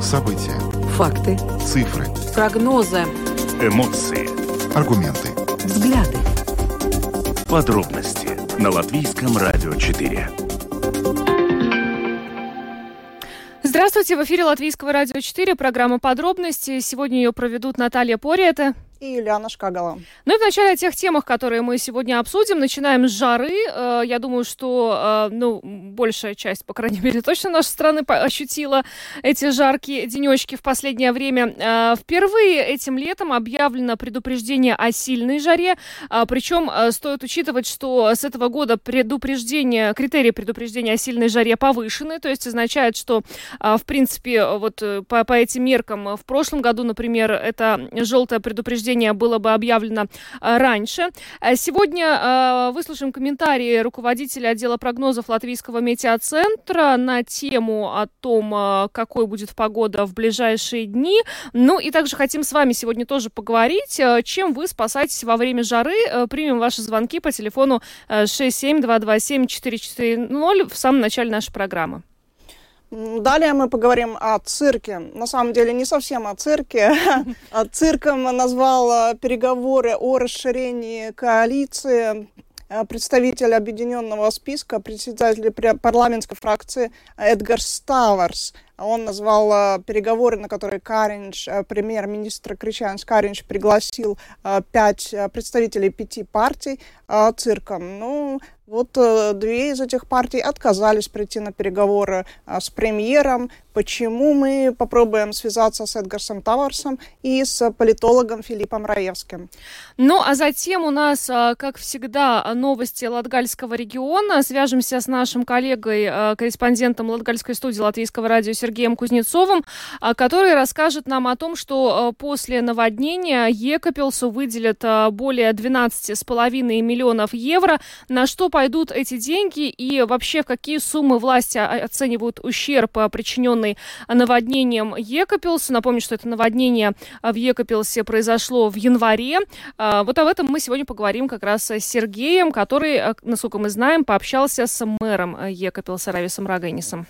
События. Факты. Цифры. Прогнозы. Эмоции. Аргументы. Взгляды. Подробности на Латвийском радио 4. Здравствуйте, в эфире Латвийского радио 4, программа «Подробности». Сегодня ее проведут Наталья Пориэта и Юлиана Шкагала. Ну и вначале о тех темах, которые мы сегодня обсудим. Начинаем с жары. Э, я думаю, что э, ну, большая часть, по крайней мере, точно нашей страны ощутила эти жаркие денечки в последнее время. Э, впервые этим летом объявлено предупреждение о сильной жаре. Причем стоит учитывать, что с этого года предупреждение, критерии предупреждения о сильной жаре повышены. То есть означает, что, в принципе, вот по, по этим меркам в прошлом году, например, это желтое предупреждение награждение было бы объявлено э, раньше. Э, сегодня э, выслушаем комментарии руководителя отдела прогнозов Латвийского метеоцентра на тему о том, какой будет погода в ближайшие дни. Ну и также хотим с вами сегодня тоже поговорить, чем вы спасаетесь во время жары. Примем ваши звонки по телефону 67227-440 в самом начале нашей программы. Далее мы поговорим о цирке. На самом деле не совсем о цирке. Цирком назвал переговоры о расширении коалиции Э, представитель объединенного списка, председатель парламентской фракции Эдгар Ставарс. Он назвал переговоры, на которые Каринч, премьер-министр Кричанс Каринч пригласил пять представителей пяти партий цирком. Ну, вот две из этих партий отказались прийти на переговоры с премьером. Почему мы попробуем связаться с Эдгарсом Таварсом и с политологом Филиппом Раевским? Ну, а затем у нас, как всегда, новости Латгальского региона. Свяжемся с нашим коллегой, э, корреспондентом Латгальской студии Латвийского радио Сергеем Кузнецовым, э, который расскажет нам о том, что э, после наводнения Екапелсу выделят более 12,5 миллионов евро. На что пойдут эти деньги и вообще в какие суммы власти оценивают ущерб, причиненный наводнением Екапелса. Напомню, что это наводнение в Екапелсе произошло в январе. Вот об этом мы сегодня поговорим как раз с Сергеем, который, э, насколько мы знаем, пообщался с мэром э, Екапилса Рависом Рагенисом.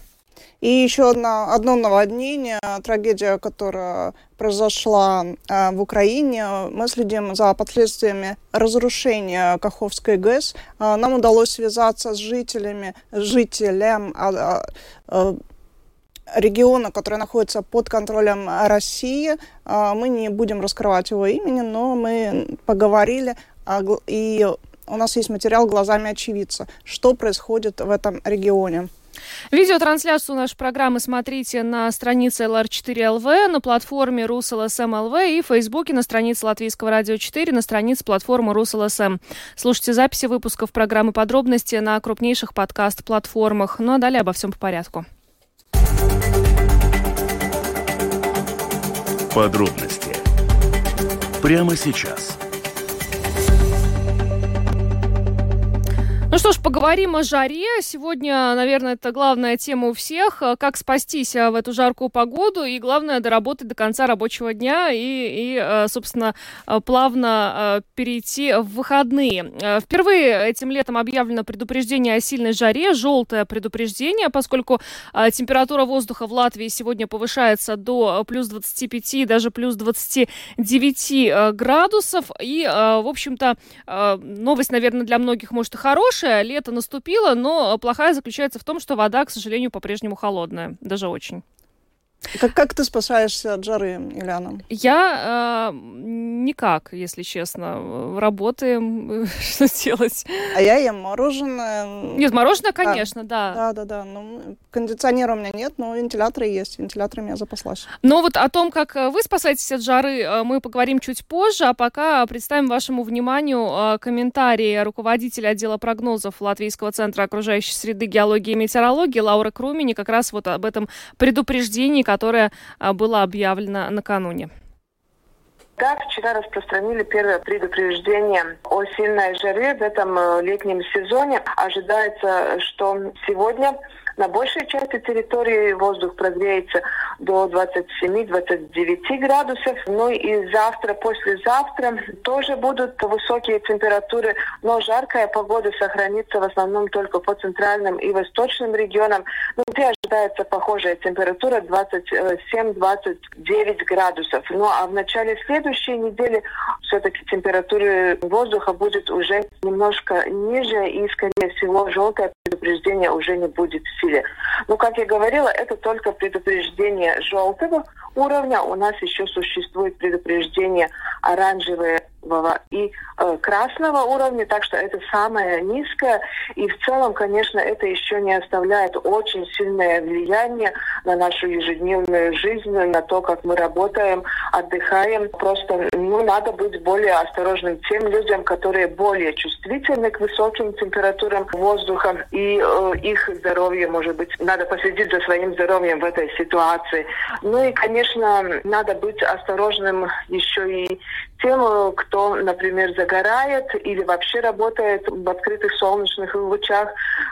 И еще одно, одно наводнение, трагедия, которая произошла э, в Украине. Мы следим за последствиями разрушения Каховской ГЭС. Э, нам удалось связаться с жителями, жителям э, э, региона, который находится под контролем России. Э, мы не будем раскрывать его имени, но мы поговорили и у нас есть материал глазами очевидца, что происходит в этом регионе. Видеотрансляцию нашей программы смотрите на странице LR4LV, на платформе RusLSM.LV и в Фейсбуке на странице Латвийского радио 4, на странице платформы RusLSM. Слушайте записи выпусков программы «Подробности» на крупнейших подкаст-платформах. Ну а далее обо всем по порядку. Подробности прямо сейчас – Ну что ж, поговорим о жаре. Сегодня, наверное, это главная тема у всех. Как спастись а, в эту жаркую погоду и, главное, доработать до конца рабочего дня и, и а, собственно, плавно перейти в выходные. Впервые этим летом объявлено предупреждение о сильной жаре, желтое предупреждение, поскольку температура воздуха в Латвии сегодня повышается до плюс 25, даже плюс 29 градусов. И, в общем-то, новость, наверное, для многих, может, и хорошая, хорошая, лето наступило, но плохая заключается в том, что вода, к сожалению, по-прежнему холодная, даже очень. Как, как ты спасаешься от жары, Ильяна? Я э, никак, если честно. Работаем, что делать. А я ем мороженое. Нет, мороженое, конечно, да. Да, да, да. Ну, кондиционера у меня нет, но вентиляторы есть. Вентиляторами я запаслась. Но вот о том, как э, вы спасаетесь от жары, э, мы поговорим чуть позже. А пока представим вашему вниманию э, комментарии руководителя отдела прогнозов Латвийского центра окружающей среды, геологии и метеорологии Лауры Крумини как раз вот об этом предупреждении, которое а, было объявлено накануне. Да, вчера распространили первое предупреждение о сильной жаре в этом э, летнем сезоне. Ожидается, что сегодня На большей части территории воздух прогреется до 27-29 градусов. Ну и завтра, послезавтра тоже будут высокие температуры, но жаркая погода сохранится в основном только по центральным и восточным регионам, ну, где ожидается похожая температура 27-29 градусов. Ну а в начале следующей недели все-таки температура воздуха будет уже немножко ниже и, скорее всего, желтое предупреждение уже не будет в силе. Но, как я говорила, это только предупреждение желтого уровня. У нас еще существует предупреждение оранжевое и э, красного уровня, так что это самое низкое. И в целом, конечно, это еще не оставляет очень сильное влияние на нашу ежедневную жизнь, на то, как мы работаем, отдыхаем. Просто ну, надо быть более осторожным тем людям, которые более чувствительны к высоким температурам воздуха, и э, их здоровье, может быть, надо последить за своим здоровьем в этой ситуации. Ну и, конечно, надо быть осторожным еще и тем, кто, например, загорает или вообще работает в открытых солнечных лучах,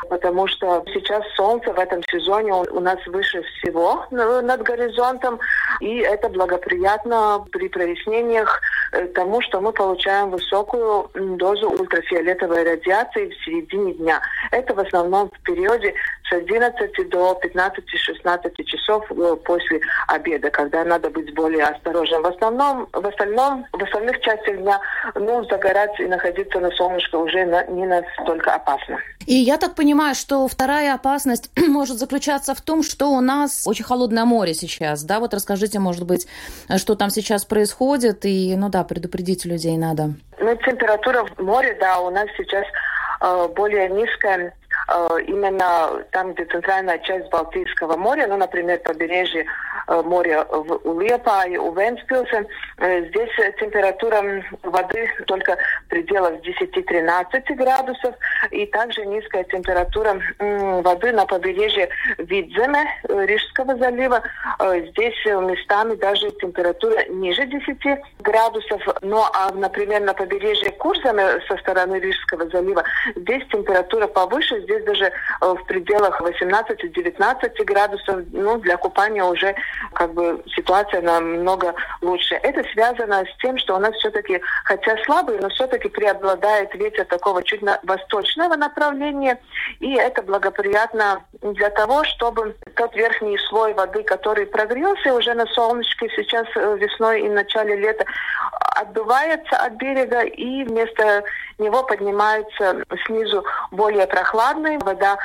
потому что сейчас солнце в этом сезоне у нас выше всего над горизонтом, и это благоприятно при прояснениях э, тому, что мы получаем высокую дозу ультрафиолетовой радиации в середине дня. Это в основном в периоде с 11 до 15-16 часов э, после обеда, когда надо быть более осторожным. В основном, в остальном, в остальных частях дня, ну, загорать и находиться на солнышке уже на, не настолько опасно. И я так понимаю, что вторая опасность может заключаться в том, что у нас очень холодное море сейчас, да? Вот расскажите, может быть, что там сейчас происходит, и, ну да, предупредить людей надо. Ну, температура в море, да, у нас сейчас э, более низкая именно там, где центральная часть Балтийского моря, ну, например, побережье э, моря в Улепае, у Венспилсе, э, здесь температура воды только в пределах 10-13 градусов, и также низкая температура воды на побережье Видземе, Рижского залива. Здесь местами даже температура ниже 10 градусов, ну, а, например, на побережье Курзаме со стороны Рижского залива, здесь температура повыше, здесь даже э, в пределах 18-19 градусов, ну, для купания уже как бы ситуация намного лучше. Это связано с тем, что у нас все-таки, хотя слабый, но все-таки преобладает ветер такого чуть на восточного направления, и это благоприятно для того, чтобы тот верхний слой воды, который прогрелся уже на солнышке сейчас э, весной и начале лета, отдувается от берега и вместо него поднимается снизу более прохладная вода.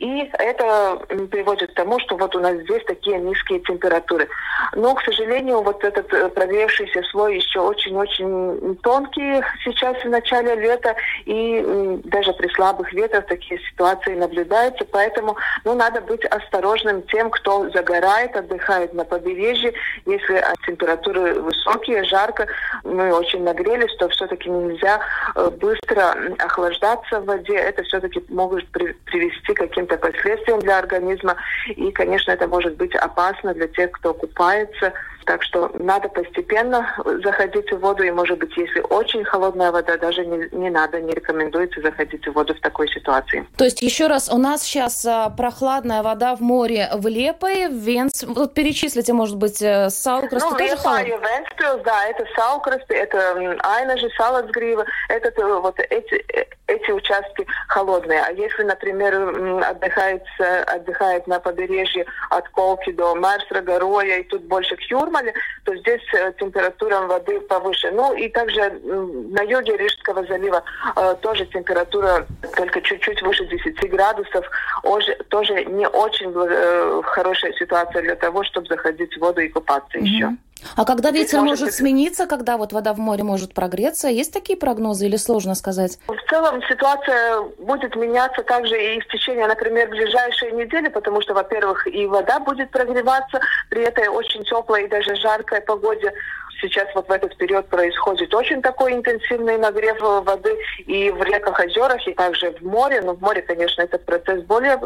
И это приводит к тому, что вот у нас здесь такие низкие температуры. Но, к сожалению, вот этот э, прогревшийся слой еще очень-очень тонкий сейчас в начале лета, и даже при слабых ветрах такие ситуации наблюдаются. Поэтому ну, надо быть осторожным тем, кто загорает, отдыхает на побережье. Если а, температуры высокие, жарко, мы очень нагрелись, то все-таки нельзя э, быстро охлаждаться в воде. Это все-таки может привести к каким-то каким-то последствиям для организма. И, конечно, это может быть опасно для тех, кто купается. Так что надо постепенно заходить в воду. И, может быть, если очень холодная вода, даже не, не надо, не рекомендуется заходить в воду в такой ситуации. То есть, еще раз, у нас сейчас а, прохладная вода в море в Лепое, в Венс... Вот перечислите, может быть, э, Саукрасты ну, тоже холодно? Венспилс, да, это Саукрасты, это Айнажи, Салацгрива, это э, вот эти, э, эти участки холодные. А если, например, отдыхает, отдыхает на побережье от Колки до Марсрага, Роя, и тут больше к Юрмале, то здесь э, температура воды повыше. Ну и также на юге Рижского залива э, тоже температура только чуть-чуть выше 10 градусов. Тоже, тоже не очень э, хорошая ситуация для того, чтобы заходить в воду и купаться mm-hmm. еще. А когда ветер может, может смениться, когда вот вода в море может прогреться, есть такие прогнозы или сложно сказать? В целом ситуация будет меняться также и в течение, например, ближайшей недели, потому что, во-первых, и вода будет прогреваться при этой очень теплой и даже жаркой погоде. Сейчас вот в этот период происходит очень такой интенсивный нагрев воды и в реках, озерах, и также в море. Но в море, конечно, этот процесс более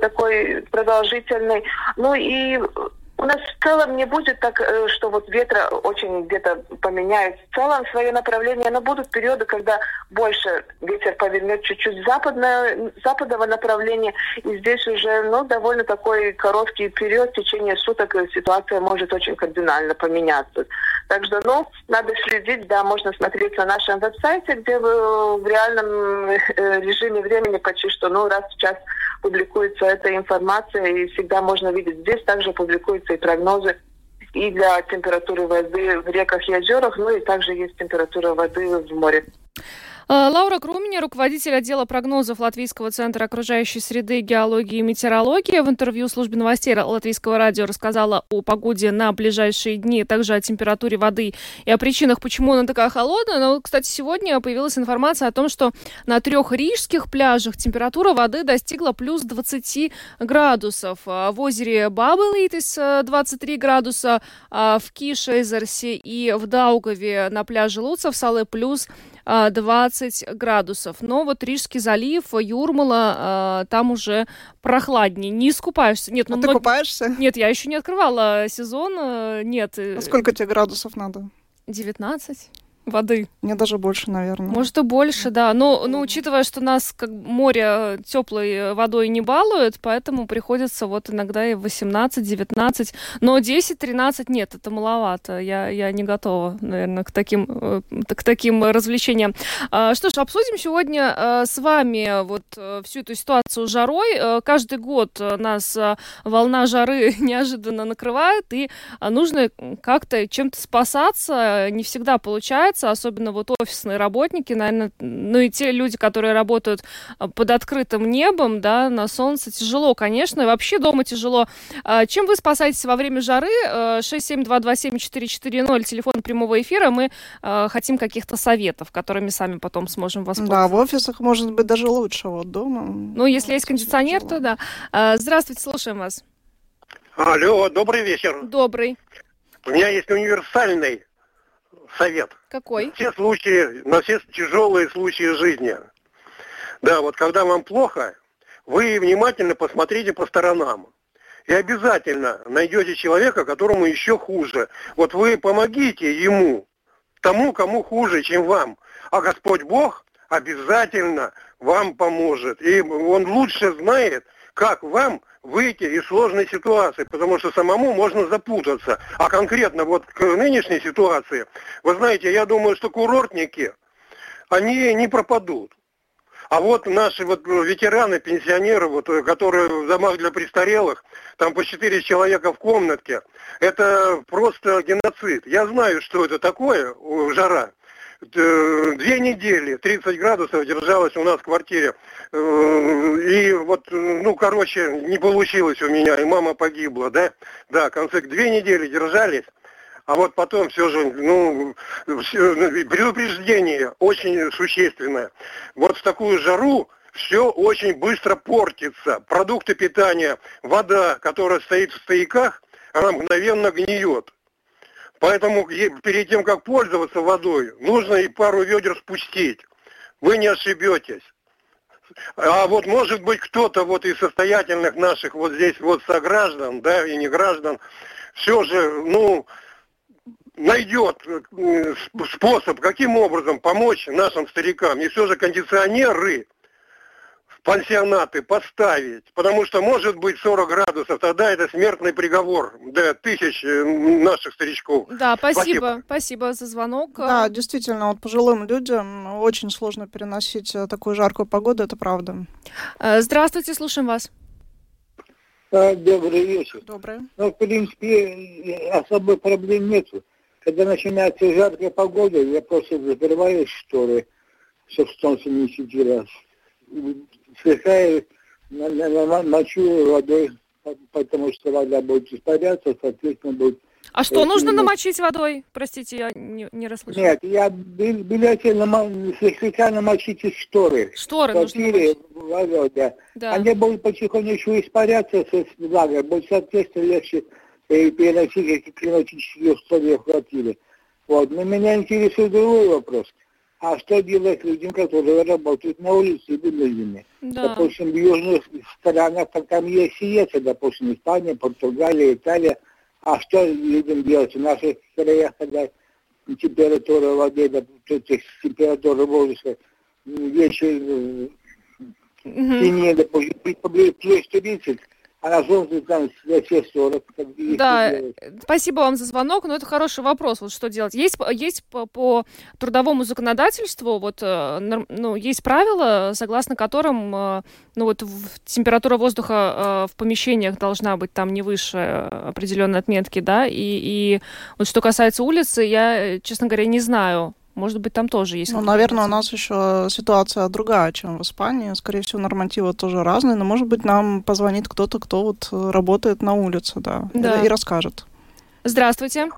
такой продолжительный. Ну и у нас в целом не будет так, э, что вот ветра очень где-то поменяет. В целом свое направление, но будут периоды, когда больше ветер повернет чуть-чуть западное, западного направления. И здесь уже ну, довольно такой короткий период, в течение суток ситуация может очень кардинально поменяться. Так что, ну, надо следить, да, можно смотреть на нашем веб-сайте, где вы в реальном э, режиме времени почти что, ну, раз в час публикуется эта информация, и всегда можно видеть. Здесь также публикуются и прогнозы и для температуры воды в реках и озерах, ну и также есть температура воды в море. Э, Лаура Крумини, руководитель отдела прогнозов Латвийского центра окружающей среды, геологии и метеорологии, в интервью службе новостей Латвийского радио рассказала о погоде на ближайшие дни, также о температуре воды и о причинах, почему она такая холодная. Но, кстати, сегодня появилась информация о том, что на трех рижских пляжах температура воды достигла плюс 20 градусов. А в озере Бабелитис 23 градуса, а в Кишезерсе и в Даугаве на пляже Луцев Салы плюс 20 а, градусов. Но вот Рижский залив, Юрмала, а, там уже прохладнее. Не искупаешься. Нет, ну, а много... ты купаешься? Нет, я еще не открывала сезон. Э, нет. А сколько тебе градусов надо? 19 воды. Мне даже больше, наверное. Может, и больше, да. Но, но учитывая, что нас как море теплой водой не балует, поэтому приходится вот иногда и 18-19. Но 10-13 нет, это маловато. Я, я не готова, наверное, к таким, э, к таким развлечениям. А, что ж, обсудим сегодня э, с вами вот э, всю эту ситуацию с жарой. Каждый год нас волна жары неожиданно накрывает, и нужно как-то чем-то спасаться. Не всегда получается общаться, особенно вот офисные работники, наверное, ну и те люди, которые работают а, под открытым небом, да, на солнце, тяжело, конечно, и вообще дома тяжело. А, чем вы спасаетесь во время жары? 67227-440, телефон прямого эфира, мы а, хотим каких-то советов, которыми сами потом сможем воспользоваться. Да, в офисах может быть даже лучше, вот дома. Ну, если есть кондиционер, то да. Здравствуйте, слушаем вас. Алло, добрый вечер. Добрый. У меня есть универсальный совет. Какой? Все случаи, на все тяжелые случаи жизни. Да, вот когда вам плохо, вы внимательно посмотрите по сторонам. И обязательно найдете человека, которому еще хуже. Вот вы помогите ему, тому, кому хуже, чем вам. А Господь Бог обязательно вам поможет. И Он лучше знает, как вам выйти из сложной ситуации, потому что самому можно запутаться. А конкретно вот к нынешней ситуации, вы знаете, я думаю, что курортники, они не пропадут. А вот наши вот ветераны, пенсионеры, вот, которые в домах для престарелых, там по 4 человека в комнатке, это просто геноцид. Я знаю, что это такое, жара. Э, две недели 30 градусов держалась у нас в квартире. Э, и вот, ну, короче, не получилось у меня, и мама погибла, да? Да, конце две недели держались. А вот потом все же, ну, все, предупреждение очень существенное. Вот в такую жару все очень быстро портится. Продукты питания, вода, которая стоит в стояках, она мгновенно гниет. Поэтому перед тем, как пользоваться водой, нужно и пару ведер спустить. Вы не ошибетесь. А вот может быть кто-то вот из состоятельных наших вот здесь вот сограждан, да, и не граждан, все же, ну, найдет э, способ, каким образом помочь нашим старикам. И все же кондиционеры пансионаты поставить, потому что может быть 40 градусов, тогда это смертный приговор для тысяч э, наших старичков. Да, спасибо, спасибо, спасибо за звонок. Да, действительно, вот пожилым людям очень сложно переносить э, такую жаркую погоду, это правда. Э, здравствуйте, слушаем вас. Добрый вечер. Добрый. Ну, в принципе, особой проблем нету. Когда начинается жаркая погода, я просто закрываю шторы, чтобы солнце не светило слегка мочу водой, потому что вода будет испаряться, соответственно, будет... А что нужно намочить водой? Простите, я не, не расслышала. Нет, я билете слегка намочить из шторы. Шторы нужно водой, да. да. Они будут потихонечку испаряться с влагой, будет, соответственно, легче переносить эти климатические условия в квартире. Вот. Но меня интересует другой вопрос а что делать людям, которые работают на улице вынуждены? Да. Допустим, в южных странах, там, там есть сиеса, допустим, Испания, Португалия, Италия, А что людям делать в наших краях, когда температура воды, допустим, температура воздуха вечер Мгм. сильнее, допустим, плюс 30, а на солнце там все 40. Как, и Да? Спасибо вам за звонок, но это хороший вопрос. Вот что делать? Есть, есть по, по трудовому законодательству, вот, э, ну, есть правила, согласно которым, э, ну, вот, температура воздуха э, в помещениях должна быть там не выше определенной отметки, да, и, и вот что касается улицы, я, честно говоря, не знаю. Может быть, там тоже есть. Ну, наверное, у нас еще ситуация другая, чем в Испании. Скорее всего, нормативы тоже разные, но, может быть, нам позвонит кто-то, кто вот э, работает на улице, да, Да. и расскажет. Здравствуйте.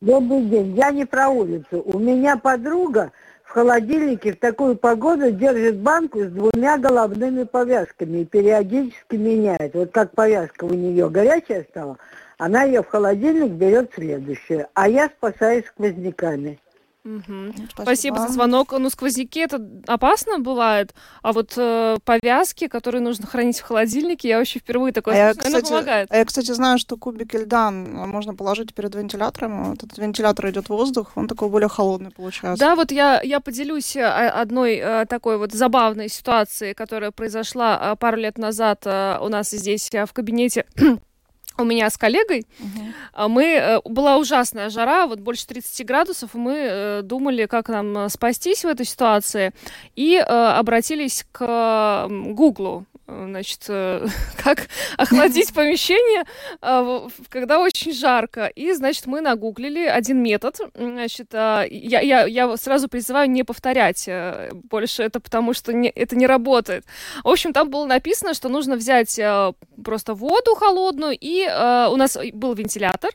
Добрый день. Я не про улицу. У меня подруга в холодильнике в такую погоду держит банку с двумя головными повязками и периодически меняет. Вот как повязка у нее горячая стала, она ее в холодильник берет следующую. А я спасаюсь сквозняками. Мгм. Спасибо за звонок. Ну, сквозняки это опасно бывает, а вот э, повязки, которые нужно хранить в холодильнике, я вообще впервые такое А я, кстати, помогает. а я, кстати, знаю, что кубики льда можно положить перед вентилятором. Вот этот вентилятор идет воздух, он такой более холодный получается. Да, вот я, я поделюсь э, одной э, такой вот забавной ситуацией, которая произошла э, пару лет назад у нас здесь в кабинете у меня с коллегой. А Мы, э, была ужасная жара, вот больше 30 градусов, мы э, думали, как нам э, спастись в этой ситуации, и обратились к Гуглу. Э, Значит, э, как охладить помещение, э, когда очень жарко. И, значит, мы нагуглили один метод. Значит, я, я, я сразу призываю не повторять больше это, потому что не- это не работает. В общем, там было написано, что нужно взять просто воду холодную, и у нас был вентилятор,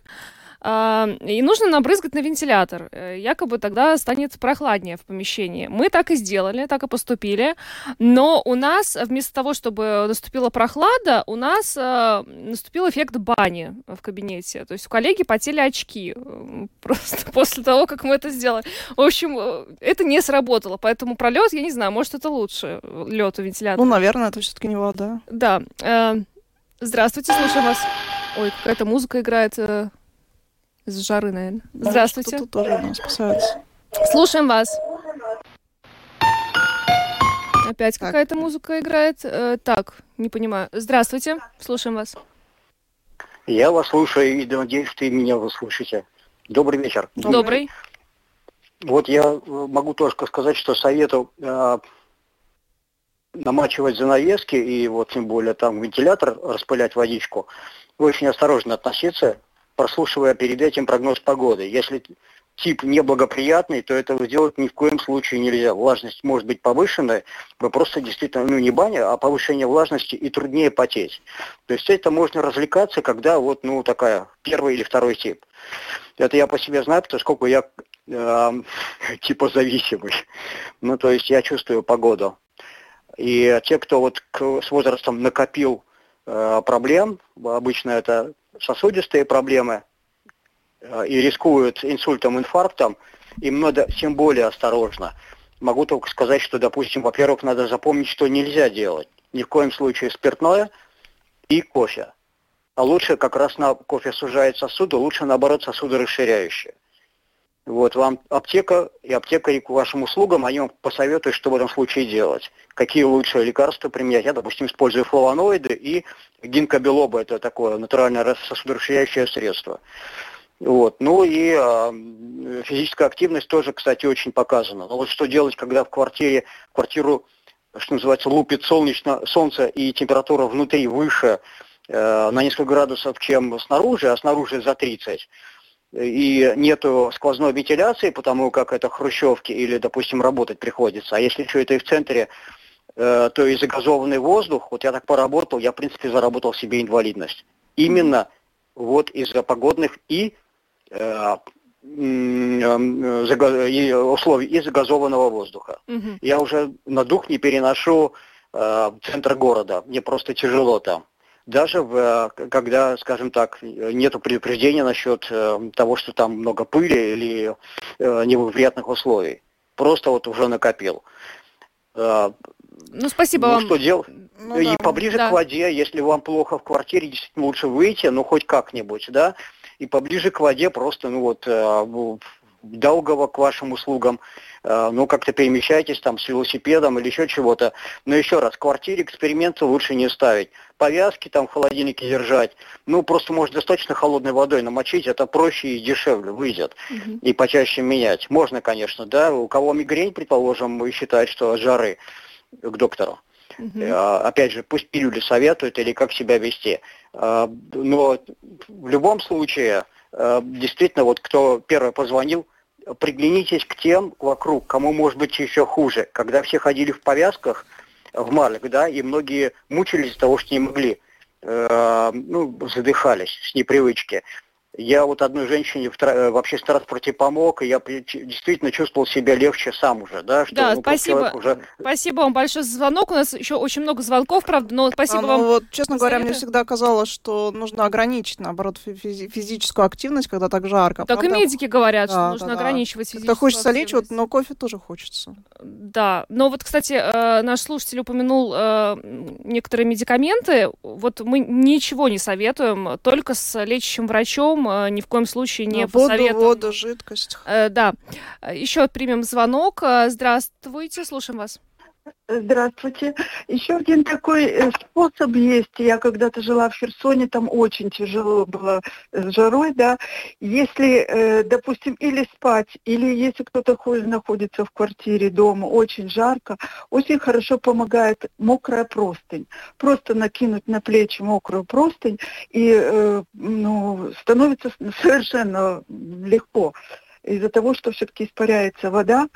и нужно набрызгать на вентилятор. Э, Якобы тогда станет прохладнее в помещении. Мы так и сделали, так и поступили. Но у нас вместо того, чтобы наступила прохлада, у нас э, наступил эффект бани в кабинете. То есть у коллеги потели очки э, просто после того, как мы это сделали. В общем, это не сработало. Поэтому пролет, я не знаю, может, это лучше лед у вентилятора. Ну, наверное, это все-таки не вода. Да. здравствуйте, слушаю вас. Ой, какая-то музыка играет из жары, наверное. Здравствуйте. Что-то тоже у нас спасается. Слушаем вас. Опять какая-то музыка играет. Э, так, не понимаю. Здравствуйте, слушаем вас. Я вас слушаю и надеюсь, что и меня вы слышите. Добрый вечер. Добрый. Вот я э, могу только сказать, что советую э, намачивать занавески и вот тем более там вентилятор распылять водичку. Очень осторожно относиться, прослушивая перед этим прогноз погоды. Если тип неблагоприятный, то этого сделать ни в коем случае нельзя. Влажность может быть повышенная, вы просто действительно, ну не баня, а повышение влажности и труднее потеть. То есть это можно развлекаться, когда вот, ну, такая первый или второй тип. Это я по себе знаю, потому сколько я э, типа зависимый. Ну, то есть я чувствую погоду. И те, кто вот к- с возрастом накопил э, проблем, обычно это сосудистые проблемы, э, и рискуют инсультом, инфарктом, им надо тем более осторожно. Могу только сказать, что, допустим, во-первых, надо запомнить, что нельзя делать. Ни в коем случае спиртное и кофе. А лучше как раз на кофе сужает сосуды, лучше наоборот сосуды расширяющие. Вот вам аптека и аптекари к вашим услугам, они вам посоветуют, что в этом случае делать. Какие лучшие лекарства применять. Я, допустим, использую флавоноиды и гинкобилоба, это такое натуральное рас- сосудорасширяющее средство. Вот. Ну и м, физическая активность тоже, кстати, очень показана. Но вот что делать, когда в квартире, квартиру, что называется, лупит солнечно, солнце и температура внутри выше э, на несколько градусов, чем снаружи, а снаружи за 30 и нету сквозной вентиляции, потому как это хрущевки или, допустим, работать приходится. А если еще это и в центре, э, то и загазованный воздух, вот я так поработал, я, в принципе, заработал себе инвалидность. Именно вот из-за погодных и э, э, и условий и загазованного воздуха. Мгм. Я уже на дух не переношу э, центр города, мне просто тяжело там. Даже в, э, когда, скажем так, нет предупреждения насчет э, того, что там много пыли или э, неблагоприятных условий. Просто вот уже накопил. Ну, спасибо ну, вам. что делать? Ну и да. поближе Да. к воде, если вам плохо в квартире, действительно лучше выйти, ну хоть как-нибудь, да. и поближе к воде просто, ну вот, долгого к вашим услугам, э, ну, как-то перемещайтесь там с велосипедом или еще чего-то. Но еще раз, в квартире эксперименты лучше не ставить. Повязки там в холодильнике держать. Ну, просто может достаточно холодной водой намочить, это проще и дешевле выйдет. Угу. И почаще менять. Можно, конечно, да. У кого мигрень, предположим, считает, что от жары к доктору. Угу. Опять же, пусть пилюли советуют или как себя вести. Но в любом случае, действительно, вот кто первый позвонил, приглянитесь к тем вокруг, кому может быть еще хуже. Когда все ходили в повязках, в марлях, да, и многие мучились из-за того, что не могли, ну, задыхались с непривычки. Я вот одной женщине в, в общественном транспорте помог, и я действительно чувствовал себя легче сам уже, да? Что, да, ну, спасибо. Уже... Спасибо вам большое за звонок. У нас еще очень много звонков, правда, но спасибо а, ну, вам. Вот, честно говоря, мне всегда казалось, что нужно ограничить, наоборот, физи- физическую активность, когда так жарко. Так правда? и медики говорят, да, что нужно да, ограничивать да. физическую Как хочется лечь, вот, но кофе тоже хочется. Да, но вот, кстати, э, наш слушатель упомянул э, некоторые медикаменты. Вот мы ничего не советуем, только с лечащим врачом врачом э, ни в коем случае не воду, посоветуем. Воду, жидкость. Э, да. Еще примем звонок. Э, здравствуйте, слушаем вас. Здравствуйте. Еще один такой э, способ есть. Я когда-то жила в Херсоне, там очень тяжело было с жарой, да. Если, э, допустим, или спать, или если кто-то находится в квартире дома, очень жарко, очень хорошо помогает мокрая простынь. Просто накинуть на плечи мокрую простынь, и э, ну, становится совершенно легко из-за того, что все-таки испаряется вода,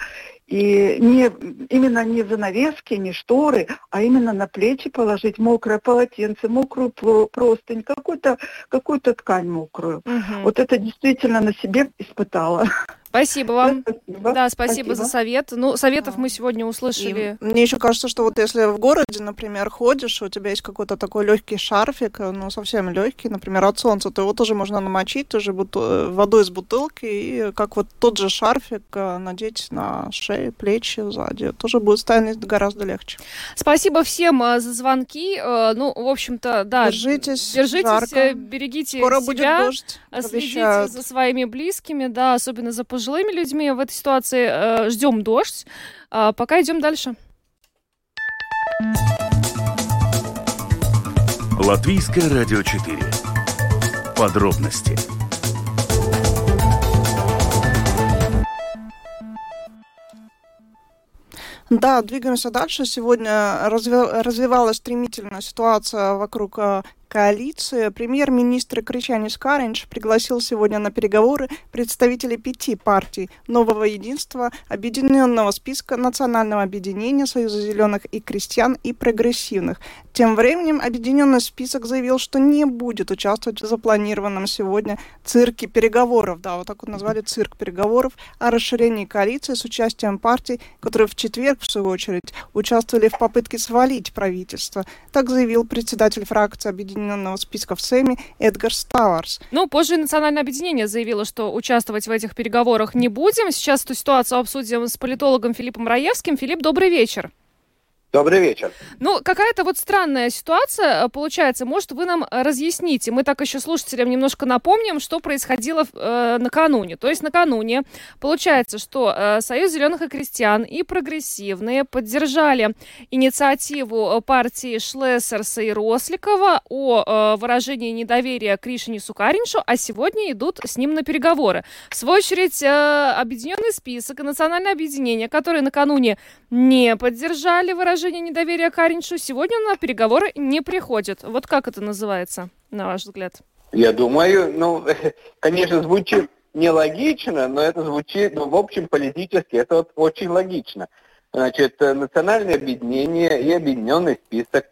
и не, именно не занавески, не шторы, а именно на плечи положить мокрое полотенце, мокрую простынь, какую-то какую ткань мокрую. Угу. Вот это действительно на себе испытала. Спасибо вам. спасибо. Да, спасибо, спасибо за совет. Ну, советов мы сегодня услышали. И мне еще кажется, что вот если в городе, например, ходишь, у тебя есть какой-то такой легкий шарфик, ну, совсем легкий, например, от солнца, то его тоже можно намочить тоже буту... водой из бутылки и как вот тот же шарфик э, надеть на шею, плечи, сзади. Тоже будет станет гораздо легче. Спасибо всем э, за звонки. Э, ну, в общем-то, да. Держитесь. Держитесь, жарко. берегите Скоро себя. будет дождь. Следите обещают. за своими близкими, да, особенно за пожилыми пожилыми людьми в этой ситуации. Э, ждем дождь. А пока идем дальше. Латвийское радио 4. Подробности Да, двигаемся дальше. Сегодня развивалась стремительно ситуация вокруг э, коалиции. Премьер-министр Кричанис Каринч пригласил сегодня на переговоры представителей пяти партий Нового Единства, Объединенного списка Национального объединения Союза зеленых и крестьян и прогрессивных. Тем временем Объединенный список заявил, что не будет участвовать в запланированном сегодня цирке переговоров, да, вот так вот назвали цирк переговоров о расширении коалиции с участием партий, которые в четверг, в свою очередь, участвовали в попытке свалить правительство. Так заявил председатель фракции Объединенного объединенного списка в СЭМе Эдгар Стауарс. Ну, позже Национальное объединение заявило, что участвовать в этих переговорах не будем. Сейчас эту ситуацию обсудим с политологом Филиппом Раевским. Филипп, добрый вечер. Добрый вечер. Ну, какая-то вот странная ситуация э, получается. Может, вы нам разъясните? Мы так еще слушателям немножко напомним, что происходило э, накануне. То есть накануне получается, что э, Союз зеленых и крестьян и прогрессивные поддержали инициативу партии Шлессерса и Росликова о э, выражении недоверия к Ришине Сукариншу, а сегодня идут с ним на переговоры. В свою очередь, э, объединенный список и национальное объединение, которые накануне не поддержали выражение выражение недоверия Кариншу сегодня на переговоры не приходит. Вот как это называется, на ваш взгляд? Я думаю, ну, конечно, звучит нелогично, но это звучит, ну, в общем, политически это вот очень логично. Значит, национальное объединение и объединенный список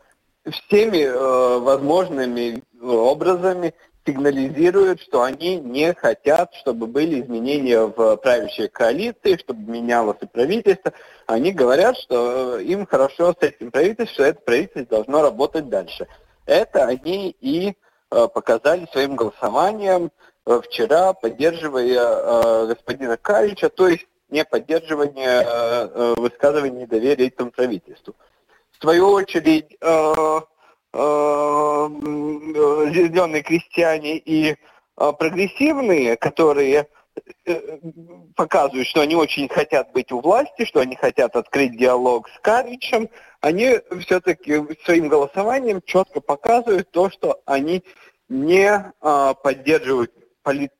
всеми э, возможными образами сигнализируют, что они не хотят, чтобы были изменения в правящей коалиции, чтобы менялось и правительство. Они говорят, что э, им хорошо с этим правительством, что это правительство должно работать дальше. Это они и э, показали своим голосованием э, вчера, поддерживая господина Калича, то есть не поддерживание высказывания недоверия этому правительству. В свою очередь, Э, зеленые крестьяне и э, прогрессивные, которые э, показывают, что они очень хотят быть у власти, что они хотят открыть диалог с Каричем, они все-таки своим голосованием четко показывают то, что они не поддерживают полит,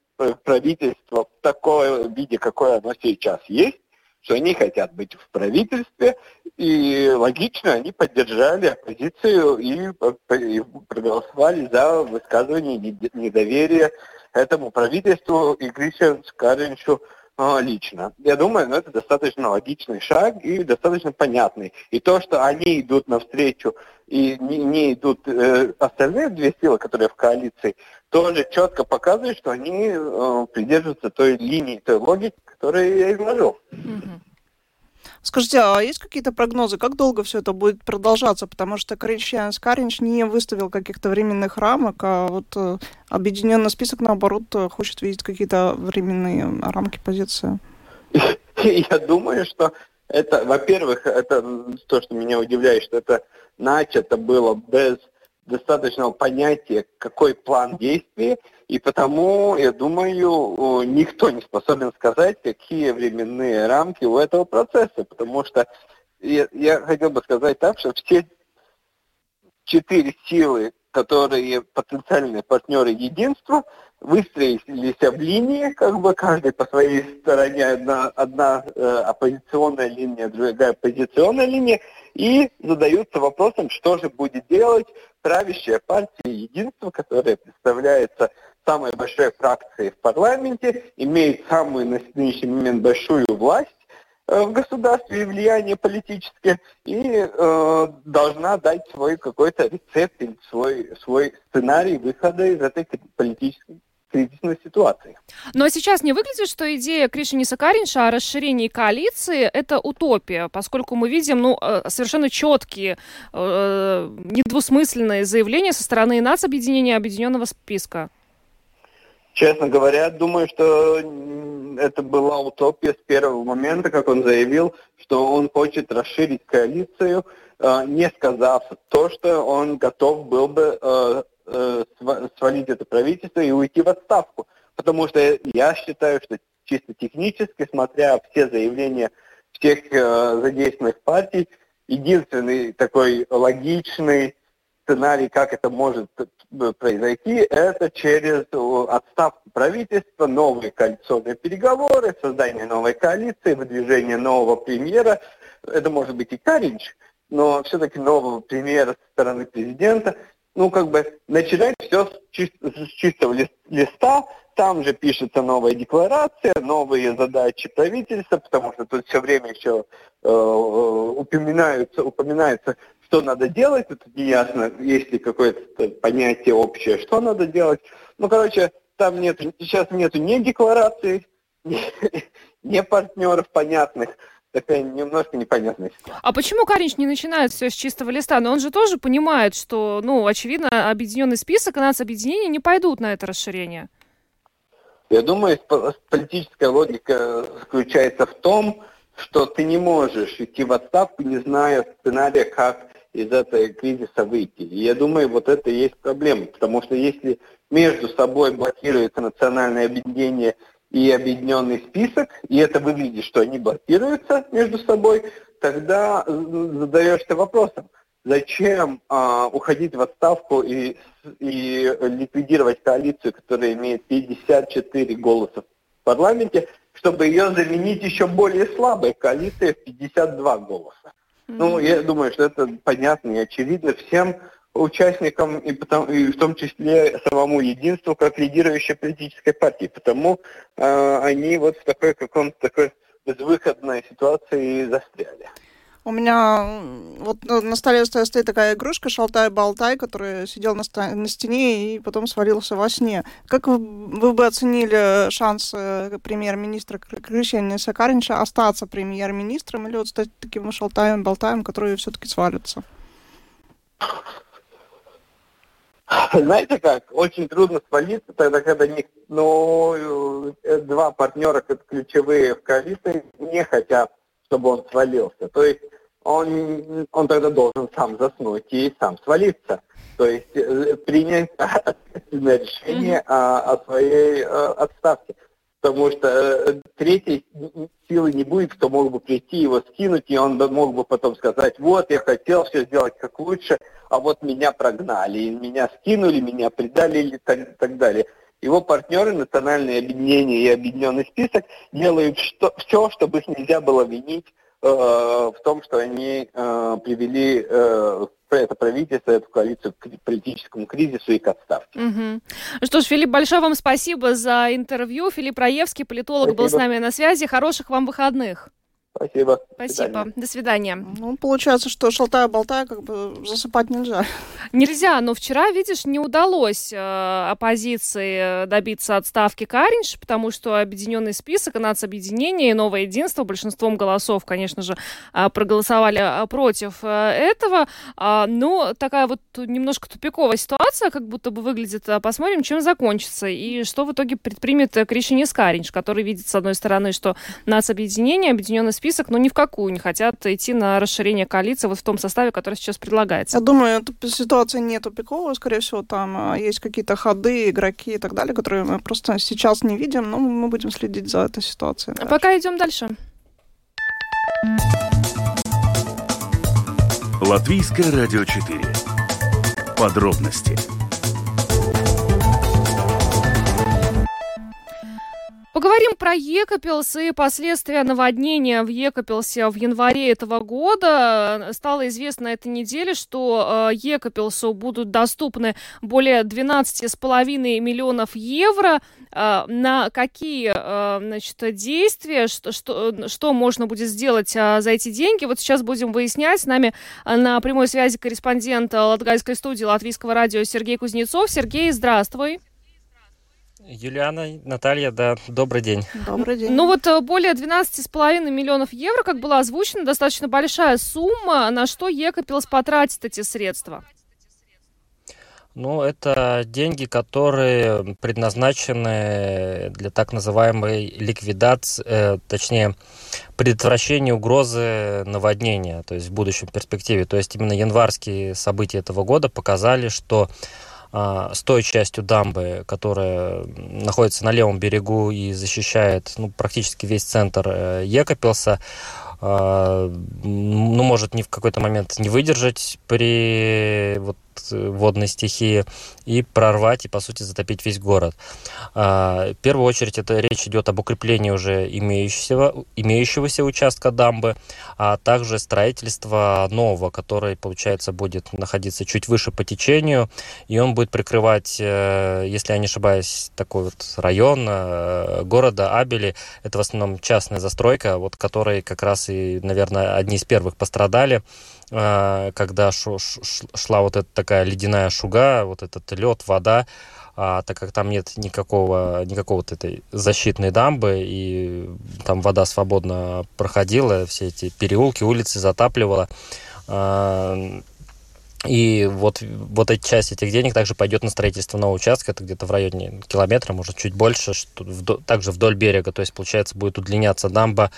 правительство в таком виде, какое оно сейчас есть, что они хотят быть в правительстве, и логично они поддержали оппозицию и, и проголосовали за высказывание недоверия этому правительству и Кришен Скаринчу а, лично. Я думаю, ну, это достаточно логичный шаг и достаточно понятный. И то, что они идут навстречу и не, не идут э, остальные две силы, которые в коалиции, тоже четко показывает, что они э, придерживаются той линии, той логики, которую я изложил. Скажите, а есть какие-то прогнозы, как долго все это будет продолжаться? Потому что Кринч Каринч не выставил каких-то временных рамок, а вот э, объединенный список, наоборот, э, хочет видеть какие-то временные рамки позиции. Я думаю, что это, во-первых, это то, что меня удивляет, что это начато было без достаточного понятия, какой план действий, и потому, я думаю, никто не способен сказать, какие временные рамки у этого процесса, потому что я, я хотел бы сказать так, что все четыре силы, которые потенциальные партнеры единства, выстроились в линии, как бы каждый по своей стороне, одна, одна э, оппозиционная линия, другая оппозиционная линия, и задаются вопросом, что же будет делать правящая партия единства, которая представляется самой большой фракцией в парламенте, имеет самую на нынешний момент большую власть э, в государстве и влияние политическое, и э, должна дать свой какой-то рецепт или свой, свой сценарий выхода из этой политической кризисной ситуации. Но сейчас не выглядит, что идея Кришини Сакаринша о расширении коалиции – это утопия, поскольку мы видим ну, э, совершенно четкие, э, недвусмысленные заявления со стороны нацобъединения Объединенного списка. Честно говоря, думаю, что это была утопия с первого момента, как он заявил, что он хочет расширить коалицию, э, не сказав то, что он готов был бы э, э, свалить это правительство и уйти в отставку. Потому что я считаю, что чисто технически, смотря все заявления всех задействованных партий, единственный такой логичный сценарий, как это может произойти, это через отставку правительства, новые коалиционные переговоры, создание новой коалиции, выдвижение нового премьера. Это может быть и Каринч, но все-таки нового премьера со стороны президента. Ну, как бы начинать все с, чист, с чистого листа, там же пишется новая декларация, новые задачи правительства, потому что тут все время еще э, упоминаются, упоминается что надо делать, это не ясно, есть ли какое-то понятие общее, что надо делать. Ну, короче, там нет, сейчас нету ни декларации, ни, ни партнеров понятных, такая немножко непонятная ситуация. А почему Каринч не начинает все с чистого листа? Но он же тоже понимает, что, ну, очевидно, объединенный список и нацобъединение не пойдут на это расширение. Я думаю, политическая логика заключается в том, что ты не можешь идти в отставку, не зная сценария, как из этого кризиса выйти. И я думаю, вот это и есть проблема, потому что если между собой блокируется национальное объединение и объединенный список, и это выглядит, что они блокируются между собой, тогда задаешься вопросом, зачем а, уходить в отставку и, и ликвидировать коалицию, которая имеет 54 голоса в парламенте, чтобы ее заменить еще более слабой коалицией в 52 голоса. Ну, я думаю, что это понятно и очевидно всем участникам, и, потом, и в том числе самому единству, как лидирующей политической партии. Потому э, они вот в такой каком-то такой безвыходной ситуации застряли. У меня вот на столе стоит такая игрушка «Шалтай-болтай», которая сидел на, на стене и потом свалился во сне. Как вы, вы бы оценили шансы премьер-министра Крещения Сакаринча остаться премьер-министром или вот стать таким шалтаем-болтаем, который все-таки свалится? Знаете как, очень трудно свалиться тогда, когда не, ну, два партнера ключевые в коалиции не хотят чтобы он свалился. То есть он, он тогда должен сам заснуть и сам свалиться. То есть э, принять решение mm-hmm. о, о своей о, отставке. Потому что э, третьей силы не будет, кто мог бы прийти его скинуть, и он мог бы потом сказать, вот, я хотел все сделать как лучше, а вот меня прогнали, меня скинули, меня предали и так, так далее. Его партнеры, национальные объединения и объединенный список, делают что, все, чтобы их нельзя было винить в том, что они э, привели э, это правительство, эту коалицию к политическому кризису и к отставке. Угу. Что ж, Филипп, большое вам спасибо за интервью. Филипп Раевский, политолог, спасибо. был с нами на связи. Хороших вам выходных. Спасибо. Спасибо. До свидания. Ну, получается, что шалтая-болтая как бы засыпать нельзя. Нельзя, но вчера, видишь, не удалось э, оппозиции добиться отставки Каринш, потому что объединенный список, нацобъединение и новое единство большинством голосов, конечно же, э, проголосовали э, против э, этого. Э, но такая вот немножко тупиковая ситуация, как будто бы выглядит. Посмотрим, чем закончится и что в итоге предпримет Кришинис Каринш, который видит, с одной стороны, что нацобъединение, объединенный список, но ни в какую не хотят идти на расширение коалиции вот в том составе, который сейчас предлагается. Я думаю, эта ситуация не тупиковая, скорее всего, там а, есть какие-то ходы, игроки и так далее, которые мы просто сейчас не видим, но мы будем следить за этой ситуацией. Дальше. Пока идем дальше. Латвийское радио 4. Подробности Поговорим про Екапелс и последствия наводнения в Екапелсе в январе этого года. Стало известно этой неделе, что э, Екапелсу будут доступны более 12,5 миллионов евро. Э, на какие э, значит, действия, что, что, что можно будет сделать за эти деньги? Вот сейчас будем выяснять. С нами на прямой связи корреспондент Латгальской студии Латвийского радио Сергей Кузнецов. Сергей, здравствуй. Юлиана, Наталья, да, добрый день. Добрый день. Ну вот э, более 12,5 миллионов евро, как было озвучено, достаточно большая сумма. На что Екапилс потратит эти средства? Ну, это деньги, которые предназначены для так называемой ликвидации, э, точнее, предотвращения угрозы наводнения, то есть в будущем перспективе. То есть именно январские события этого года показали, что с той частью дамбы, которая находится на левом берегу и защищает ну, практически весь центр э, Екапилса, а, ну, может не в какой-то момент не выдержать при вот водной стихии и прорвать и, по сути, затопить весь город. А, в первую очередь это речь идет об укреплении уже имеющегося, имеющегося участка дамбы, а также строительство нового, который, получается, будет находиться чуть выше по течению, и он будет прикрывать, э, если я не ошибаюсь, такой вот район э, города Абели. Это в основном частная застройка, вот которой как раз и, наверное, одни из первых пострадали когда шла вот эта такая ледяная шуга, вот этот лед, вода, а, так как там нет никакого, никакого вот этой защитной дамбы, и там вода свободно проходила, все эти переулки, улицы затапливала. А, и вот, вот эта часть этих денег также пойдет на строительство нового участка, это где-то в районе километра, может, чуть больше, что, вдоль, также вдоль берега, то есть, получается, будет удлиняться дамба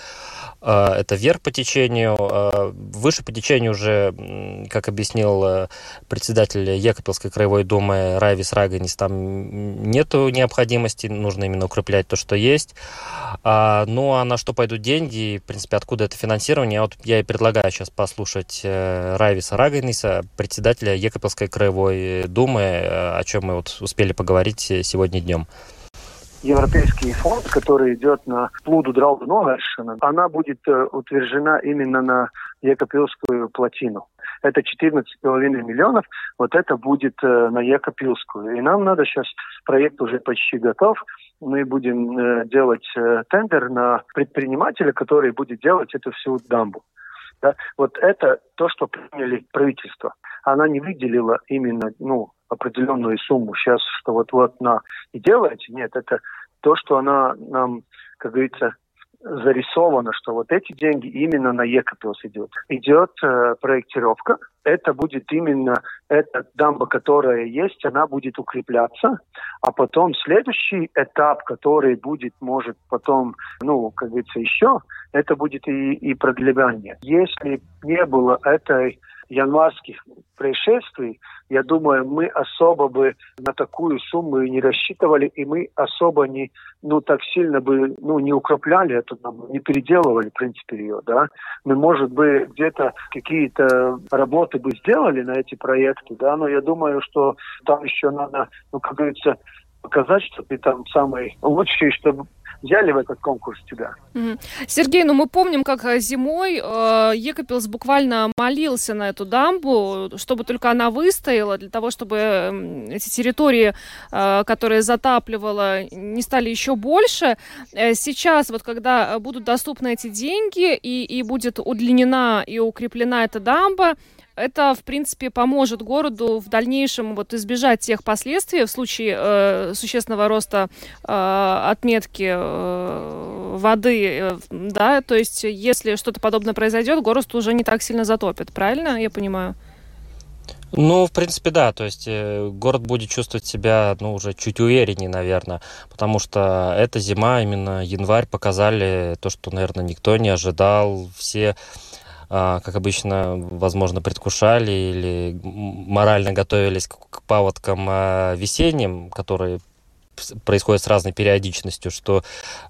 а, это вверх по течению. А, выше по течению уже, как объяснил э, председатель Екапелской краевой думы Райвис Раганис, там нету необходимости, нужно именно укреплять то, что есть. А, ну а на что пойдут деньги, в принципе, откуда это финансирование, вот я и предлагаю сейчас послушать э, Райвиса Раганиса, председателя Екапелской краевой думы, э, о чем мы вот успели поговорить сегодня днем европейский фонд, который идет на Плуду Драуду Новешена, она будет э, утверждена именно на Екапилскую плотину. Это 14,5 миллионов, вот это будет э, на Екапилскую. И нам надо сейчас, проект уже почти готов, мы будем э, делать э, тендер на предпринимателя, который будет делать эту всю дамбу. Да? Вот это то, что приняли правительство. Она не выделила именно ну, определенную сумму сейчас, что вот-вот на и делаете. Нет, это то, что она нам, как говорится, зарисовано, что вот эти деньги именно на Екапилс идет. Идет э, проектировка. Это будет именно эта дамба, которая есть, она будет укрепляться. А потом следующий этап, который будет, может, потом, ну, как говорится, еще, это будет и, и продлевание. Если не было этой январских происшествий, я думаю, мы особо бы на такую сумму и не рассчитывали, и мы особо не, ну, так сильно бы, ну, не укрепляли эту, не переделывали, в принципе, ее, да. Мы, может быть, где-то какие-то работы бы сделали на эти проекты, да, но я думаю, что там еще надо, ну, как говорится, показать, что ты там самый лучший, чтобы взяли в этот конкурс тебя. Сергей, ну мы помним, как э, зимой э, Екапилс буквально молился на эту дамбу, чтобы только она выстояла, для того, чтобы эти территории, э, которые затапливала, не стали еще больше. Э, сейчас, вот когда будут доступны эти деньги и, и будет удлинена и укреплена эта дамба, это, в принципе, поможет городу в дальнейшем вот избежать тех последствий в случае э, существенного роста э, отметки э, воды, э, да, то есть если что-то подобное произойдет, город уже не так сильно затопит, правильно я понимаю? Ну, в принципе, да. То есть э, город будет чувствовать себя, ну, уже чуть увереннее, наверное, потому что эта зима, именно январь, показали то, что, наверное, никто не ожидал. Все как обычно, возможно, предвкушали или морально готовились к паводкам а, весенним, которые происходит с разной периодичностью, что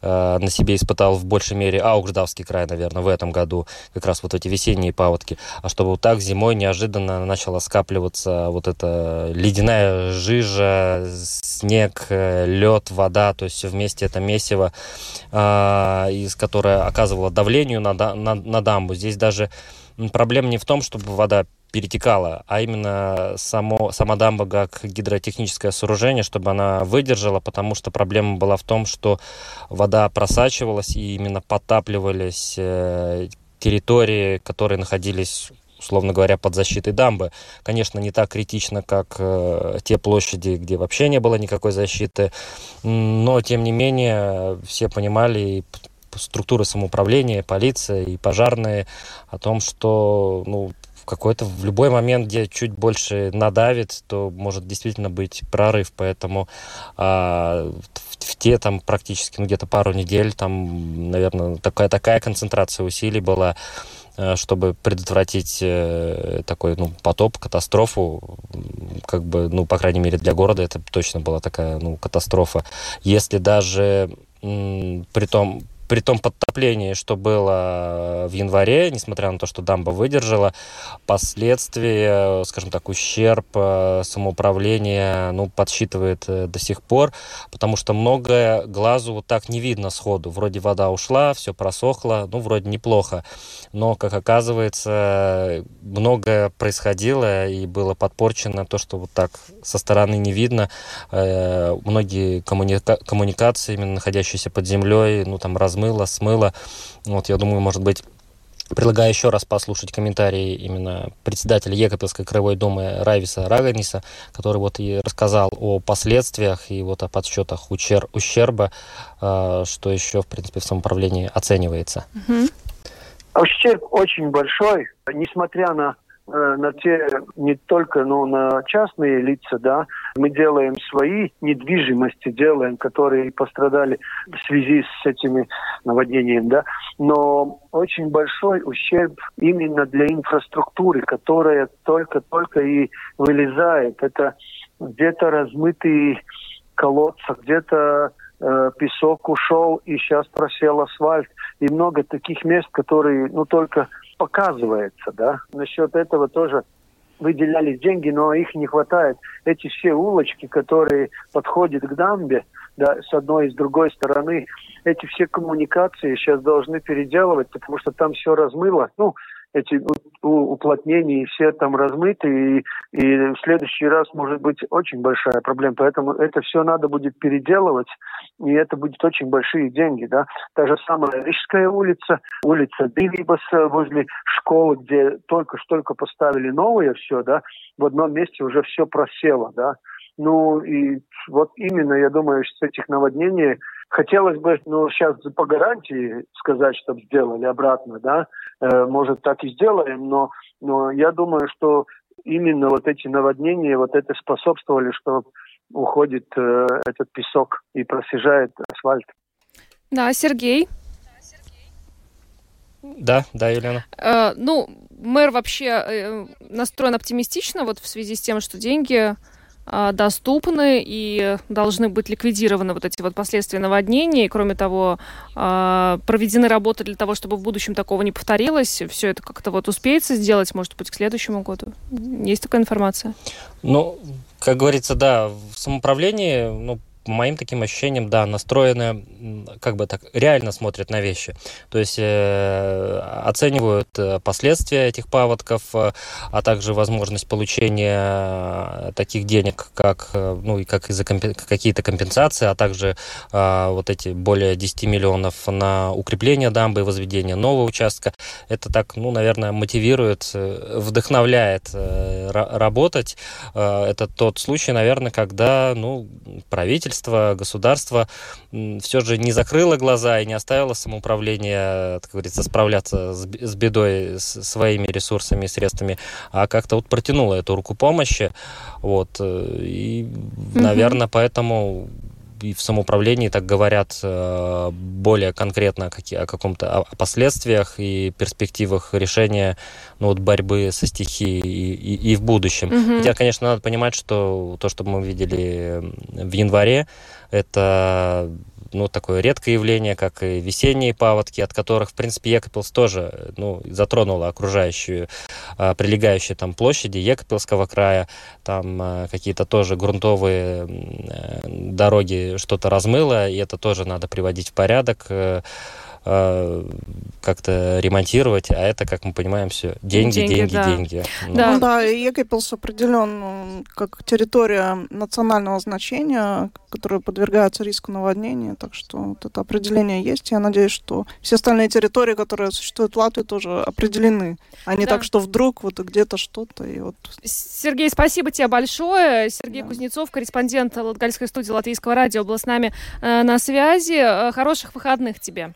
э, на себе испытал в большей мере Аугждавский край, наверное, в этом году, как раз вот эти весенние паводки. А чтобы вот так зимой неожиданно начала скапливаться вот эта ледяная жижа, снег, э, лед, вода, то есть все вместе это месиво, э, из которое оказывало давлению на, на, на дамбу. Здесь даже проблема не в том, чтобы вода перетекала, а именно само, сама дамба как гидротехническое сооружение, чтобы она выдержала, потому что проблема была в том, что вода просачивалась и именно подтапливались э, территории, которые находились условно говоря, под защитой дамбы. Конечно, не так критично, как э, те площади, где вообще не было никакой защиты, но, тем не менее, все понимали и структуры самоуправления, полиция и пожарные о том, что ну, в какой-то, в любой момент, где чуть больше надавит, то может действительно быть прорыв. Поэтому а, в, в те там практически, ну, где-то пару недель, там, наверное, такая, такая концентрация усилий была э, чтобы предотвратить э, такой ну, потоп, катастрофу, как бы, ну, по крайней мере, для города это точно была такая, ну, катастрофа. Если даже при том, при том подтоплении, что было в январе, несмотря на то, что дамба выдержала, последствия, скажем так, ущерб э, самоуправления, ну, подсчитывает э, до сих пор, потому что многое глазу вот так не видно сходу. Вроде вода ушла, все просохло, ну, вроде неплохо, но, как оказывается, многое происходило и было подпорчено то, что вот так со стороны не видно. Э, многие коммуника коммуникации, именно находящиеся под землей, ну, там, раз размыло, смыло. Вот, я думаю, может быть, Предлагаю еще раз послушать комментарии именно председателя Екапельской краевой думы Райвиса Раганиса, который вот и рассказал о последствиях и вот о подсчетах ущер ущерба, э, что еще, в принципе, в самоуправлении оценивается. Ущерб очень большой, несмотря на на те не только ну, на частные лица, да, мы делаем свои недвижимости, делаем, которые пострадали в связи с этими наводнениями, да, но очень большой ущерб именно для инфраструктуры, которая только-только и вылезает. Это где-то размытые колодцы, где-то э, песок ушел и сейчас просел асфальт. И много таких мест, которые ну, только показывается, да. Насчет этого тоже выделялись деньги, но их не хватает. Эти все улочки, которые подходят к дамбе, да, с одной и с другой стороны, эти все коммуникации сейчас должны переделывать, потому что там все размыло. Ну, эти уплотнения и все там размыты, и, и в следующий раз может быть очень большая проблема. Поэтому это все надо будет переделывать, и это будет очень большие деньги. Да? Та же самая Рижская улица, улица Дивибас возле школы, где только что только поставили новое все, да, в одном месте уже все просело, да. Ну и вот именно, я думаю, с этих наводнений хотелось бы, ну, сейчас по гарантии сказать, чтобы сделали обратно, да, э, может, так и сделаем, но, но я думаю, что именно вот эти наводнения, вот это способствовали, что уходит э, этот песок и просижает асфальт. Да, Сергей? Да, да, Елена. Э, ну, мэр вообще э, настроен оптимистично вот в связи с тем, что деньги доступны и должны быть ликвидированы вот эти вот последствия наводнения. И, кроме того, а, проведены работы для того, чтобы в будущем такого не повторилось. Все это как-то вот успеется сделать, может быть, к следующему году. Есть такая информация? Ну, как говорится, да, в самоуправлении, ну, по моим таким ощущениям, да, настроены, как бы так, реально смотрят на вещи. То есть э, оценивают э, последствия этих паводков, э, а также возможность получения таких денег, как, ну, и как из-за компен... какие-то компенсации, а также вот эти более 10 миллионов на укрепление дамбы и возведение нового участка. Это так, ну, наверное, мотивирует, вдохновляет работать. Это тот случай, наверное, когда, ну, правительство правительство, государство все же не закрыло глаза и не оставило самоуправление, как говорится, справляться с, с бедой с своими ресурсами и средствами, а как-то вот протянуло эту руку помощи. Вот. Э, и, наверное, поэтому и в самоуправлении так говорят э, более конкретно о каком-то о последствиях и перспективах решения ну, вот борьбы со стихией и, и, и в будущем. Mm-hmm. Хотя, конечно, надо понимать, что то, что мы видели в январе, это ну, такое редкое явление, как и весенние паводки, от которых, в принципе, Екапилс тоже ну, затронула окружающую, а, прилегающие там площади Екапилского края, там а, какие-то тоже грунтовые э, дороги что-то размыло, и это тоже надо приводить в порядок. Э, Э, как-то ремонтировать, а это, как мы понимаем, все деньги, деньги, деньги. Да, деньги. Да. Ну, да, и Екипелс определен как территория национального значения, которая подвергается риску наводнения, так что вот это определение есть. Я надеюсь, что все остальные территории, которые существуют в Латвии, тоже определены, а не да. так, что вдруг вот где-то что-то. И вот... Сергей, спасибо тебе большое. Сергей да. Кузнецов, корреспондент Латгальской студии Латвийского радио, был с нами э, на связи. Э, хороших выходных тебе.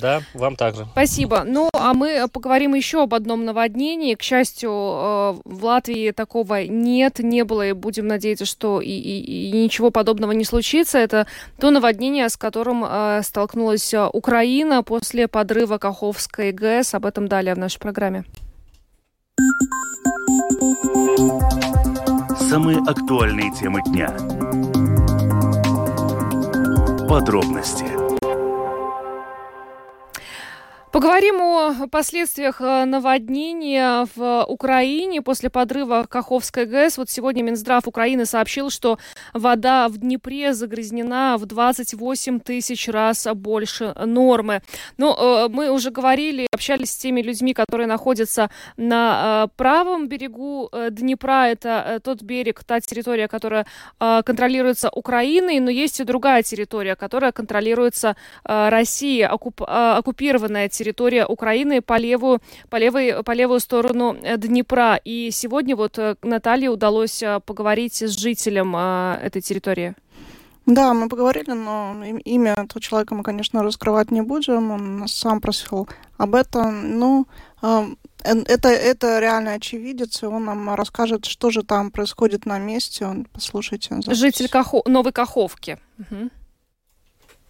Да, вам также. Спасибо. Ну, а мы поговорим еще об одном наводнении. К счастью, э, в Латвии такого нет, не было, и будем надеяться, что и, и, и ничего подобного не случится. Это то наводнение, с которым э, столкнулась Украина после подрыва Каховской ГЭС. Об этом далее в нашей программе. Самые актуальные темы дня. Подробности Поговорим о последствиях э, наводнения в Украине после подрыва Каховской ГЭС. Вот сегодня Минздрав Украины сообщил, что вода в Днепре загрязнена в 28 тысяч раз больше нормы. Но ну, э, мы уже говорили, общались с теми людьми, которые находятся на э, правом берегу Днепра. Это тот берег, та территория, которая контролируется Украиной, но есть и другая территория, которая контролируется Россией, оккупированная территория Украины по левую, по левой, по левую сторону э, Днепра. И сегодня вот э, Наталье удалось э, поговорить с жителем этой территории. Да, мы поговорили, но имя этого человека мы, конечно, раскрывать не будем. Он нас сам просил об этом. Ну, это, это реально очевидец, и он нам расскажет, что же там происходит на месте. Он, послушайте. Запись. Житель Кахо... Новой Каховки. Угу.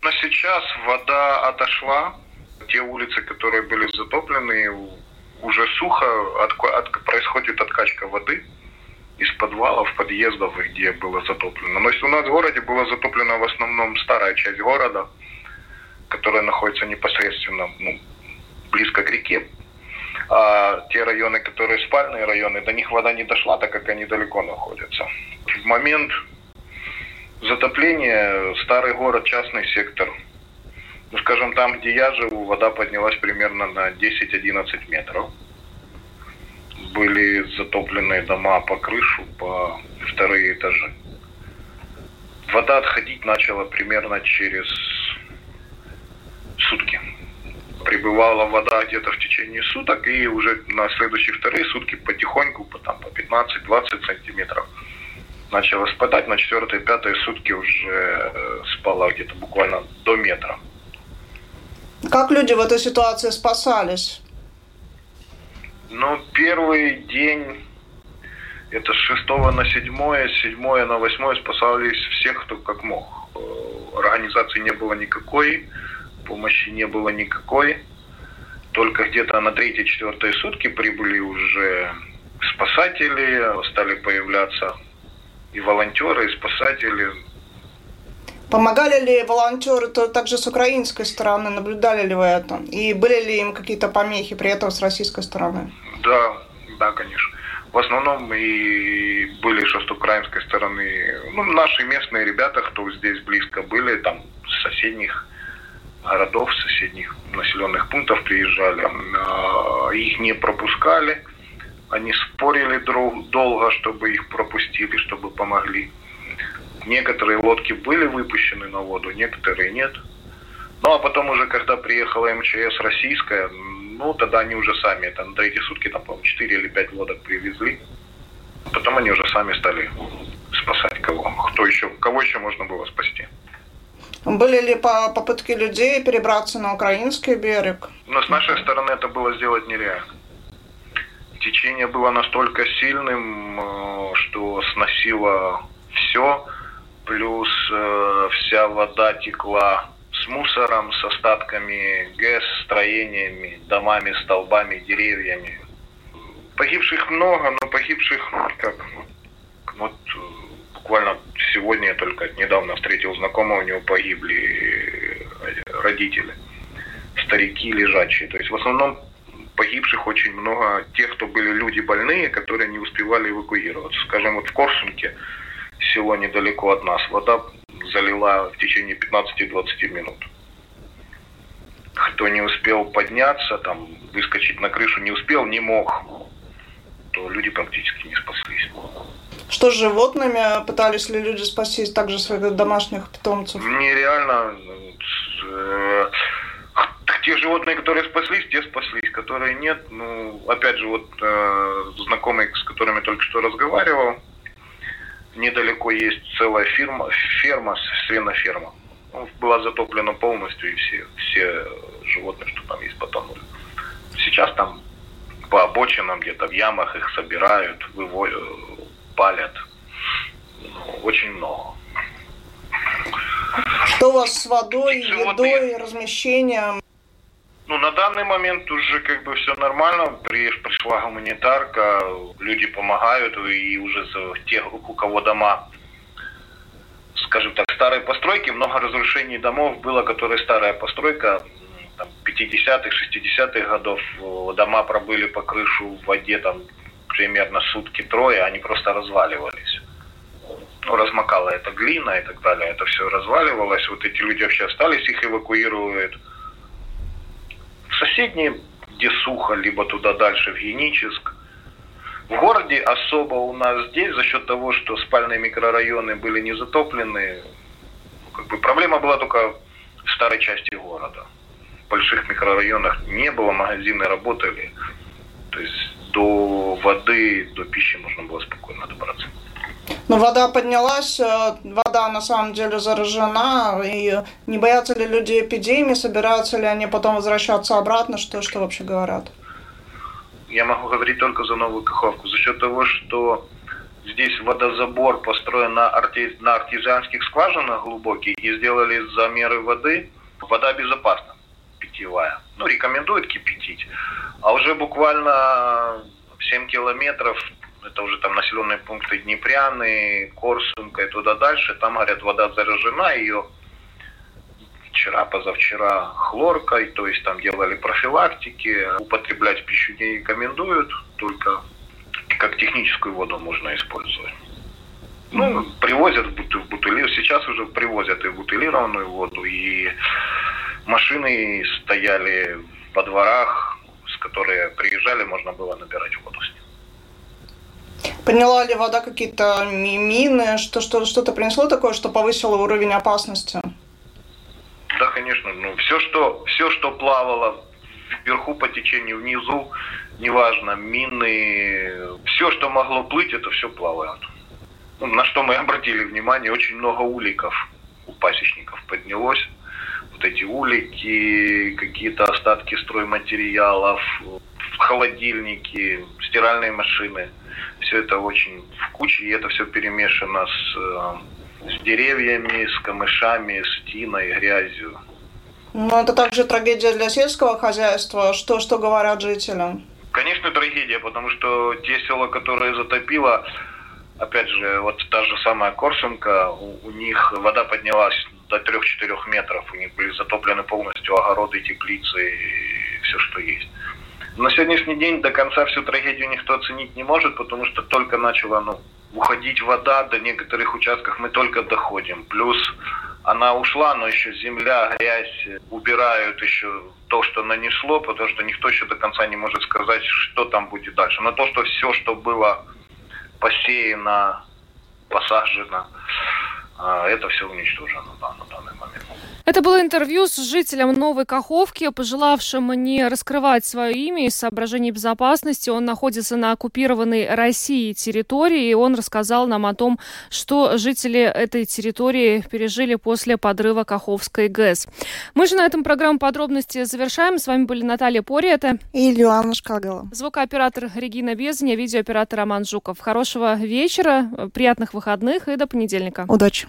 Но сейчас вода отошла, те улицы, которые были затоплены, уже сухо, от, от, происходит откачка воды из подвалов, подъездов, где было затоплено. Но у нас в городе была затоплена в основном старая часть города, которая находится непосредственно ну, близко к реке. А те районы, которые спальные районы, до них вода не дошла, так как они далеко находятся. В момент затопления старый город, частный сектор – ну, скажем, там, где я живу, вода поднялась примерно на 10-11 метров. Были затопленные дома по крышу, по вторые этажи. Вода отходить начала примерно через сутки. Прибывала вода где-то в течение суток, и уже на следующие вторые сутки потихоньку, по, там, по 15-20 сантиметров начала спадать. На четвертые, пятые сутки уже э, спала где-то буквально до метра. Как люди в этой ситуации спасались? Ну, первый день, это с 6 на 7, с 7 на 8 спасались всех, кто как мог. Э, организации не было никакой, помощи не было никакой. Только где-то на третьи-четвертые сутки прибыли уже спасатели, стали появляться и волонтеры, и спасатели. Помогали ли волонтеры то также с украинской стороны? Наблюдали ли вы это? И были ли им какие-то помехи при этом с российской стороны? Да, да, конечно. В основном и были что с украинской стороны, ну, наши местные ребята, кто здесь близко были, там, с соседних городов, соседних населенных пунктов приезжали. А, их не пропускали. Они спорили друг долго, чтобы их пропустили, чтобы помогли. Некоторые лодки были выпущены на воду, некоторые нет. Ну а потом уже, когда приехала МЧС российская, ну тогда они уже сами, это на третьи сутки, там, по-моему, 4 или 5 лодок привезли. Потом они уже сами стали спасать кого. Кто еще, кого еще можно было спасти. Были ли попытки людей перебраться на украинский берег? Но с нашей стороны это было сделать нереально. Течение было настолько сильным, э, что сносило все, плюс э, вся вода текла с мусором, с остатками ГЭС, строениями, домами, столбами, деревьями. Погибших много, но погибших как вот буквально сегодня я только недавно встретил знакомого, у него погибли родители, старики лежачие. То есть в основном погибших очень много тех, кто были люди больные, которые не успевали эвакуироваться. Скажем, вот в Корсунке, село недалеко от нас, вода залила в течение 15-20 минут. Кто не успел подняться, там, выскочить на крышу не успел, не мог, то люди практически не спаслись. Что с животными? Пытались ли люди спасти также своих домашних питомцев? Нереально. Э, те животные, которые спаслись, те спаслись, которые нет. Ну, опять же, вот э, знакомый, с которыми только что разговаривал, недалеко есть целая фирма, ферма, свиноферма. Ну, была затоплена полностью, и все, все животные, что там есть, потонули. Сейчас там по обочинам где-то в ямах их собирают, выводят, палят. Ну, очень много. Что у вас с водой, едой, размещением? Ну, на данный момент уже как бы все нормально. Пришла гуманитарка, люди помогают, и уже тех, у кого дома, скажем так, старые постройки, много разрушений домов было, которые старая постройка, там, 50-х, 60-х годов, дома пробыли по крышу в воде там примерно сутки трое, они просто разваливались. Ну, размокала эта глина и так далее, это все разваливалось. Вот эти люди вообще остались, их эвакуируют соседние, где сухо, либо туда дальше, в Геническ. В городе особо у нас здесь, за счет того, что спальные микрорайоны были не затоплены, ну, как бы проблема была только в старой части города. В больших микрорайонах не было, магазины работали. То есть до воды, до пищи можно было спокойно добраться. Но вода поднялась, э, вода на самом деле заражена, и не боятся ли люди эпидемии, собираются ли они потом возвращаться обратно, что, что вообще говорят? Я могу говорить только за Новую Каховку. За счет того, что здесь водозабор построен на, арти... на артезианских скважинах глубокий, и сделали замеры воды, вода безопасна, питьевая. Ну, рекомендуют кипятить. А уже буквально 7 километров это уже там населенные пункты Днепряны, Корсунка и туда дальше, там, говорят, вода заражена, ее вчера, позавчера хлоркой, то есть там делали профилактики, употреблять пищу не рекомендуют, только как техническую воду можно использовать. Ну, привозят в бутыли, сейчас уже привозят и бутылированную воду, и машины стояли во дворах, с которые приезжали, можно было набирать воду с. Поняла ли вода какие-то мины, что, что, что-то принесло такое, что повысило уровень опасности? Да, конечно. Ну, все, что, все, что плавало вверху по течению, внизу, неважно, мины, все, что могло плыть, это все плавает. Ну, на что мы обратили внимание, очень много уликов у пасечников поднялось. Вот эти улики, какие-то остатки стройматериалов, холодильники, стиральные машины – все это очень в куче, и это все перемешано с, э, с деревьями, с камышами, с тиной, грязью. Но это также трагедия для сельского хозяйства. Что, что говорят жителям? Конечно, трагедия, потому что те села, которые затопило, опять же, вот та же самая Корсунка, у, у них вода поднялась до 3-4 метров, у них были затоплены полностью огороды, теплицы и все, что есть. На сегодняшний день до конца всю трагедию никто оценить не может, потому что только начала ну, уходить вода, до некоторых участков мы только доходим. Плюс она ушла, но еще земля, грязь, убирают еще то, что нанесло, потому что никто еще до конца не может сказать, что там будет дальше. Но то, что все, что было посеяно, посажено, а, это все уничтожено да, на данный момент. Это было интервью с жителем Новой Каховки, пожелавшим не раскрывать свое имя из соображений безопасности. Он находится на оккупированной Россией территории, и он рассказал нам о том, что жители этой территории пережили после подрыва Каховской ГЭС. Мы же на этом программу подробности завершаем. С вами были Наталья Пориэта и Ильяна Шкагала. Звукооператор Регина Безня, видеооператор Роман Жуков. Хорошего вечера, приятных выходных и до понедельника. Удачи.